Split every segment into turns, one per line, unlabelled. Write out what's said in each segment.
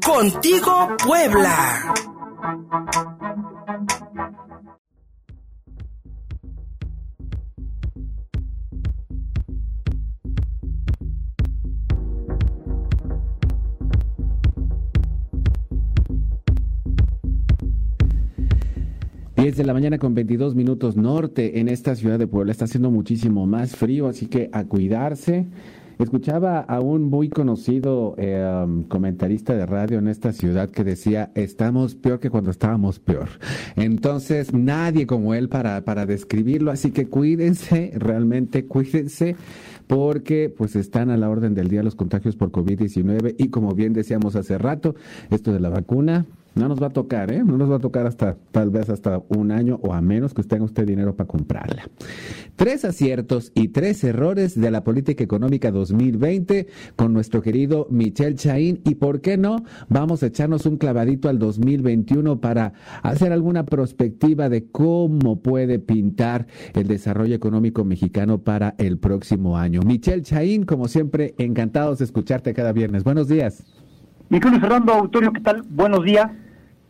Contigo Puebla.
de la mañana con 22 minutos norte en esta ciudad de Puebla. Está haciendo muchísimo más frío, así que a cuidarse. Escuchaba a un muy conocido eh, comentarista de radio en esta ciudad que decía, estamos peor que cuando estábamos peor. Entonces, nadie como él para, para describirlo, así que cuídense, realmente cuídense, porque pues están a la orden del día los contagios por COVID-19 y como bien decíamos hace rato, esto de la vacuna, no nos va a tocar, ¿eh? No nos va a tocar hasta tal vez hasta un año o a menos que tenga usted dinero para comprarla. Tres aciertos y tres errores de la política económica 2020 con nuestro querido Michel Chaín y por qué no, vamos a echarnos un clavadito al 2021 para hacer alguna perspectiva de cómo puede pintar el desarrollo económico mexicano para el próximo año. Michel Chaín, como siempre, encantados de escucharte cada viernes. Buenos días.
Nicolás Fernando, Autorio, ¿qué tal? Buenos días.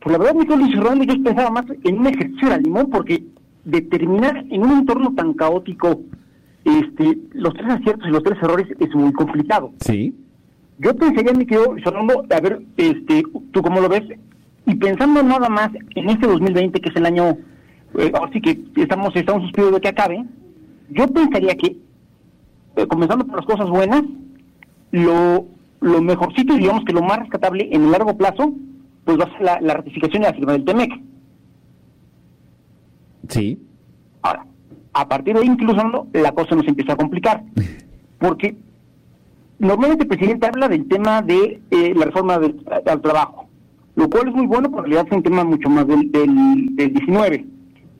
Pues la verdad, Nicolás Fernando, yo pensaba más en un ejercicio de limón, porque determinar en un entorno tan caótico este, los tres aciertos y los tres errores es muy complicado.
Sí.
Yo pensaría, mi querido Fernando, a ver, este, tú cómo lo ves, y pensando nada más en este 2020, que es el año, eh, así que estamos, estamos suspiros de que acabe, yo pensaría que, eh, comenzando por las cosas buenas, lo lo mejorcito, digamos que lo más rescatable en el largo plazo, pues va a ser la, ratificación de la firma del TEMEC.
Sí.
Ahora, a partir de ahí, incluso la cosa nos empieza a complicar. Porque normalmente el presidente habla del tema de eh, la reforma del, trabajo, lo cual es muy bueno, porque en realidad es un tema mucho más del, del, 19.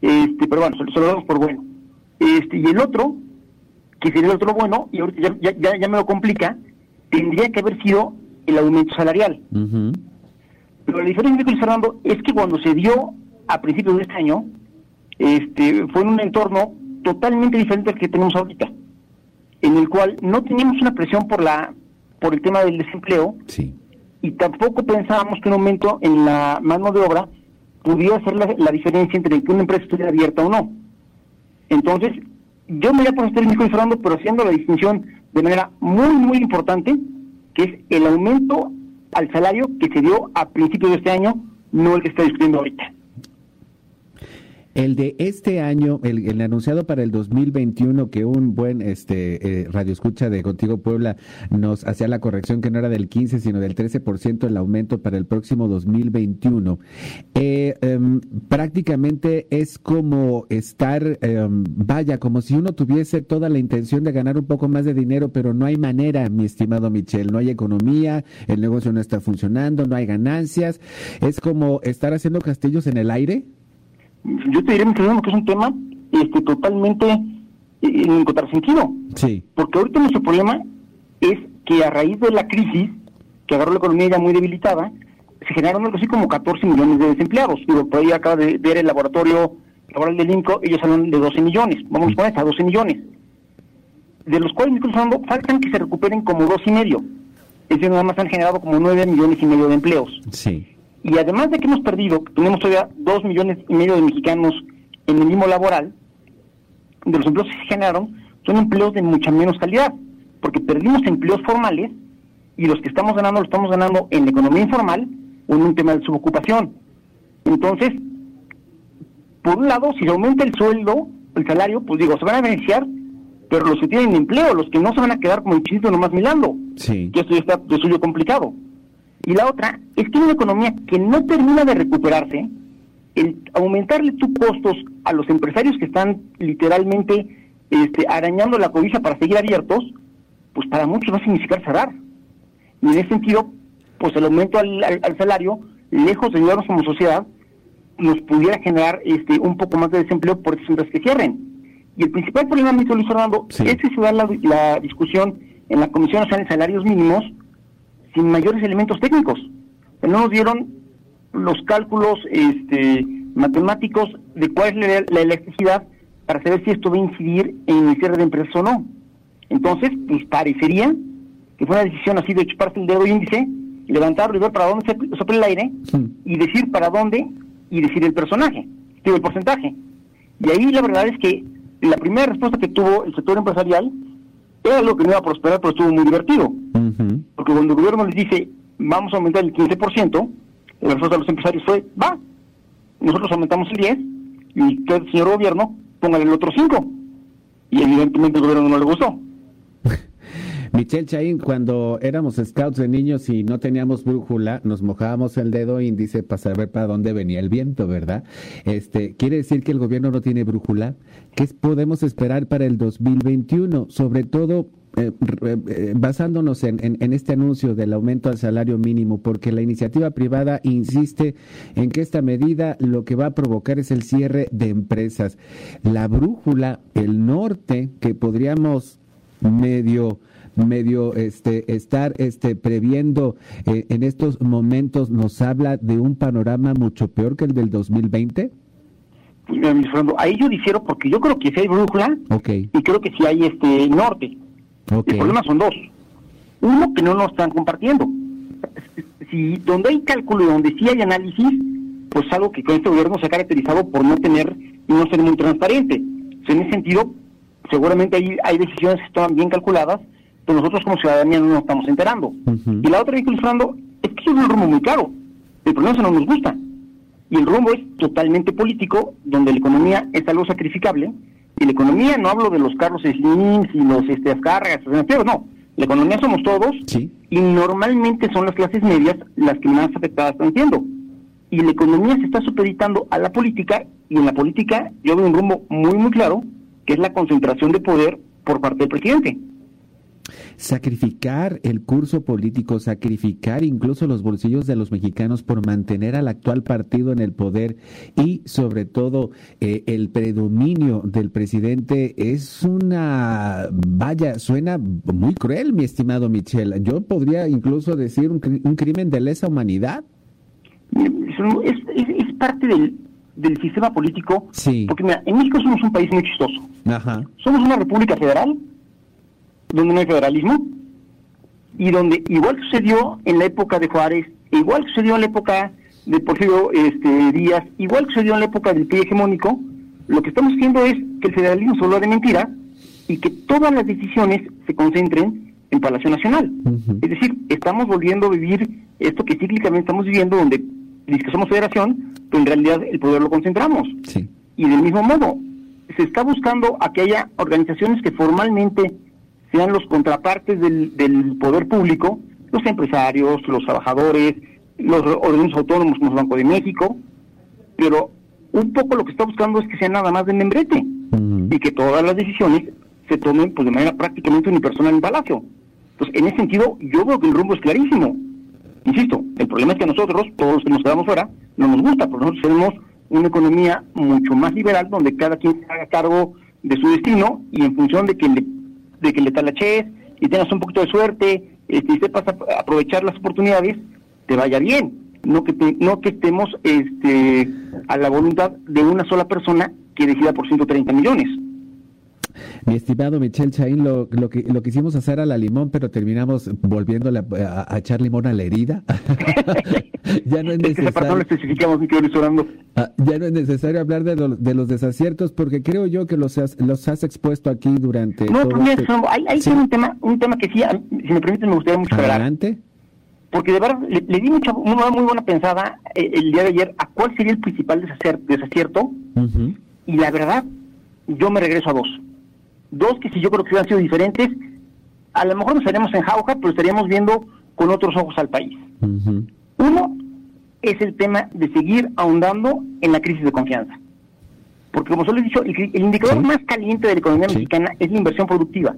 Este, pero bueno, se, lo damos por bueno. Este, y el otro, que sería el otro bueno, y ahorita ya, ya, ya me lo complica, tendría que haber sido el aumento salarial. Pero la diferencia, Luis Fernando, es que cuando se dio a principios de este año, este, fue en un entorno totalmente diferente al que tenemos ahorita, en el cual no teníamos una presión por la por el tema del desempleo y tampoco pensábamos que un aumento en la mano de obra pudiera hacer la, diferencia entre que una empresa estuviera abierta o no. Entonces, yo me voy a poner técnico Fernando, pero haciendo la distinción de manera muy, muy importante, que es el aumento al salario que se dio a principios de este año, no el que está discutiendo ahorita.
El de este año, el, anunciado para el 2021, que un buen este eh, radio escucha de Contigo Puebla nos hacía la corrección que no era del 15, sino del 13% el aumento para el próximo 2021. Eh, em, prácticamente es como estar, em, vaya, como si uno tuviese toda la intención de ganar un poco más de dinero, pero no hay manera, mi estimado Michel, no hay economía, el negocio no está funcionando, no hay ganancias. Es como estar haciendo castillos en el aire
yo te diré, que es un tema este, totalmente eh, en contrasentido.
Sí.
Porque ahorita nuestro problema es que a raíz de la crisis, que agarró la economía ya muy debilitada, se generaron algo así como 14 millones de desempleados. Digo, por ahí acaba de ver el laboratorio laboral del INCO, ellos hablan de 12 millones. Vamos a poner a 12 millones. De los cuales, incluso faltan que se recuperen como dos y medio. Es decir, nada más han generado como 9 millones y medio de empleos.
Sí.
Y además de que hemos perdido, tenemos todavía dos millones y medio de mexicanos en el mismo laboral, de los empleos que se generaron, son empleos de mucha menos calidad, porque perdimos empleos formales y los que estamos ganando lo estamos ganando en la economía informal o en un tema de subocupación. Entonces, por un lado, si se aumenta el sueldo, el salario, pues digo, se van a beneficiar, pero los que tienen empleo, los que no se van a quedar como el chiste nomás mirando.
Sí.
Que esto ya está de suyo complicado. Y la otra es que una economía que no termina de recuperarse, el aumentarle tus costos a los empresarios que están literalmente este, arañando la cobija para seguir abiertos, pues para muchos va a significar cerrar. Y en ese sentido, pues el aumento al, salario, lejos de ayudarnos como sociedad, nos pudiera generar este un poco más de desempleo por esas empresas que cierren. Y el principal problema, Luis Fernando, es que se da la, la discusión en la Comisión Nacional de Salarios Mínimos, sin mayores elementos técnicos. No nos dieron los cálculos este, matemáticos de cuál es la, electricidad para saber si esto va a incidir en el cierre de empresas o no. Entonces, pues parecería que fue una decisión así de chuparse el dedo índice, levantarlo y ver para dónde se sopla el aire y decir para dónde y decir el personaje, digo, el porcentaje. Y ahí la verdad es que la primera respuesta que tuvo el sector empresarial era lo que no iba a prosperar, pero estuvo muy divertido. Porque cuando el gobierno les dice, vamos a aumentar el 15%, la respuesta de los empresarios fue, va, nosotros aumentamos el 10% y usted, señor gobierno, póngale el otro 5%. Y evidentemente el gobierno no le gustó.
Michelle Chaín, cuando éramos scouts de niños y no teníamos brújula, nos mojábamos el dedo índice para saber para dónde venía el viento, ¿verdad? Este, ¿Quiere decir que el gobierno no tiene brújula? ¿Qué podemos esperar para el 2021? Sobre todo eh, eh, basándonos en, en, este anuncio del aumento al salario mínimo, porque la iniciativa privada insiste en que esta medida lo que va a provocar es el cierre de empresas. La brújula, el norte, que podríamos medio medio este estar este previendo eh, en estos momentos nos habla de un panorama mucho peor que el del 2020?
ahí yo difiero porque yo creo que sí hay brújula y creo que sí hay este norte. El problema son dos. Uno, que no nos están compartiendo. Si donde hay cálculo y donde sí hay análisis, pues algo que con este gobierno se ha caracterizado por no tener y no ser muy transparente. en ese sentido, seguramente hay, hay decisiones que están bien calculadas pero nosotros como ciudadanía no nos estamos enterando. Y la otra, Fernando, es que es un rumbo muy claro. El problema es que no nos gusta. Y el rumbo es totalmente político, donde la economía es algo sacrificable. Y la economía, no hablo de los carros Slims y los este, cargas, no. La economía somos todos y normalmente son las clases medias las que más afectadas están siendo. Y la economía se está supeditando a la política y en la política yo veo un rumbo muy, muy claro, que es la concentración de poder por parte del presidente
sacrificar el curso político, sacrificar incluso los bolsillos de los mexicanos por mantener al actual partido en el poder y sobre todo eh, el predominio del presidente es una, vaya, suena muy cruel, mi estimado Michel. Yo podría incluso decir un, crimen de lesa humanidad.
Es, parte del, del sistema político.
Sí.
Porque mira, en México somos un país muy chistoso.
Ajá.
Somos una república federal donde no hay federalismo y donde igual sucedió en la época de Juárez, igual sucedió en la época de Porfirio este, Díaz, igual sucedió en la época del PRI hegemónico, lo que estamos haciendo es que el federalismo solo de mentira y que todas las decisiones se concentren en Palacio Nacional. Es decir, estamos volviendo a vivir esto que cíclicamente estamos viviendo, donde dice que somos federación, pero en realidad el poder lo concentramos. Y del mismo modo, se está buscando a que haya organizaciones que formalmente sean los contrapartes del, del poder público, los empresarios, los trabajadores, los organismos autónomos como el Banco de México, pero un poco lo que está buscando es que sea nada más de membrete y que todas las decisiones se tomen pues de manera prácticamente unipersonal en Palacio. Entonces, en ese sentido, yo veo que el rumbo es clarísimo. Insisto, el problema es que nosotros, todos los que nos quedamos fuera, no nos gusta, porque nosotros tenemos una economía mucho más liberal donde cada quien se haga cargo de su destino y en función de que le de que le talaches y tengas un poquito de suerte este, y sepas aprovechar las oportunidades, te vaya bien. No que, no que estemos este, a la voluntad de una sola persona que decida por 130 millones.
Mi estimado Michel Chaín, lo, lo, que, lo quisimos hacer a la limón, pero terminamos volviéndole a, echar limón a la herida.
ya no es necesario. especificamos,
ah, ya no es necesario hablar de, de, los desaciertos, porque creo yo que los has, los has expuesto aquí durante.
No, todo este... hay, hay un, tema, un tema que sí, si me permiten, me gustaría mucho
Adelante.
porque de verdad le, di mucha, una muy buena pensada eh, el día de ayer a cuál sería el principal desacierto, y la verdad, yo me regreso a dos. Dos que si yo creo que hubieran sido diferentes, a lo mejor nos estaríamos en jauja, pero estaríamos viendo con otros ojos al país. Uno es el tema de seguir ahondando en la crisis de confianza. Porque como solo he dicho, el, indicador más caliente de la economía mexicana es la inversión productiva.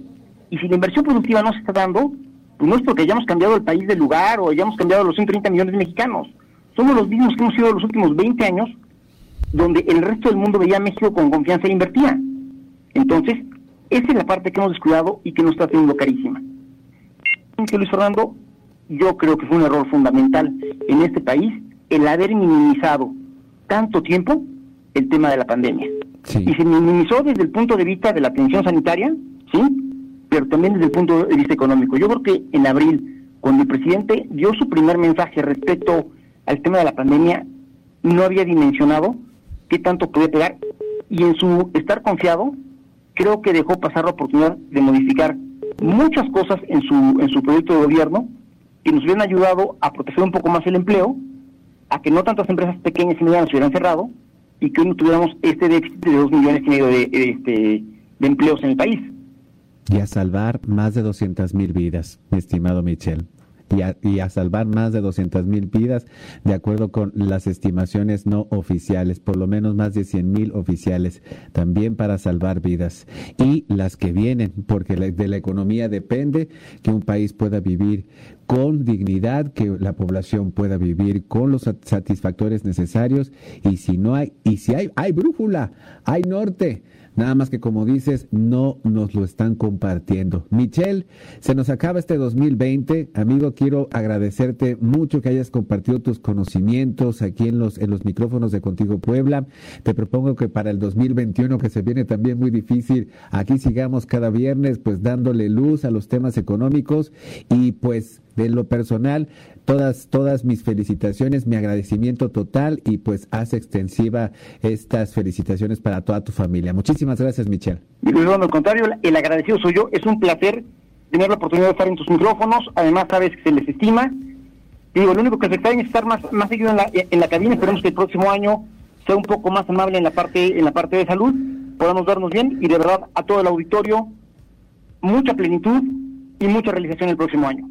Y si la inversión productiva no se está dando, pues no es porque hayamos cambiado el país de lugar o hayamos cambiado los 130 millones de mexicanos. Somos los mismos que hemos sido los últimos 20 años, donde el resto del mundo veía a México con confianza e invertía. Entonces, esa es la parte que hemos descuidado y que nos está haciendo carísima. Luis Fernando, yo creo que fue un error fundamental en este país el haber minimizado tanto tiempo el tema de la pandemia. Y se minimizó desde el punto de vista de la atención sanitaria, ¿sí? pero también desde el punto de vista económico. Yo creo que en abril, cuando el presidente dio su primer mensaje respecto al tema de la pandemia, no había dimensionado qué tanto podía pegar y en su estar confiado, creo que dejó pasar la oportunidad de modificar muchas cosas en su, en su proyecto de gobierno que nos hubieran ayudado a proteger un poco más el empleo, a que no tantas empresas pequeñas y medianas se hubieran cerrado y que hoy no tuviéramos este déficit de dos millones y medio de, este, de empleos en el país.
Y a salvar más de 200 mil vidas, mi estimado Michel y a, salvar más de 200 mil vidas, de acuerdo con las estimaciones no oficiales, por lo menos más de 100 mil oficiales, también para salvar vidas. Y las que vienen, porque de la economía depende que un país pueda vivir con dignidad, que la población pueda vivir con los satisfactores necesarios, y si no hay, y si hay, hay brújula, hay norte Nada más que como dices, no nos lo están compartiendo. Michelle, se nos acaba este 2020. Amigo, quiero agradecerte mucho que hayas compartido tus conocimientos aquí en los, en los micrófonos de Contigo Puebla. Te propongo que para el 2021, que se viene también muy difícil, aquí sigamos cada viernes pues dándole luz a los temas económicos y pues de lo personal, todas, todas mis felicitaciones, mi agradecimiento total y pues hace extensiva estas felicitaciones para toda tu familia. Muchísimas gracias, Michelle.
Y no, al contrario, el agradecido soy yo. Es un placer tener la oportunidad de estar en tus micrófonos. Además, sabes que se les estima. digo, lo único que se extraña es estar más, más seguido en la, en la cabina. Esperemos que el próximo año sea un poco más amable en la parte, en la parte de salud, podamos darnos bien y de verdad a todo el auditorio mucha plenitud y mucha realización el próximo año.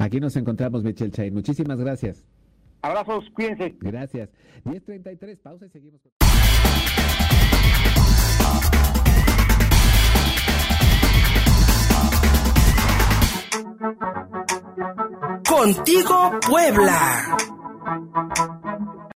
Aquí nos encontramos, Michelle Chain. Muchísimas gracias.
Abrazos, cuídense.
Gracias. 10.33, pausa y seguimos.
Contigo, Puebla.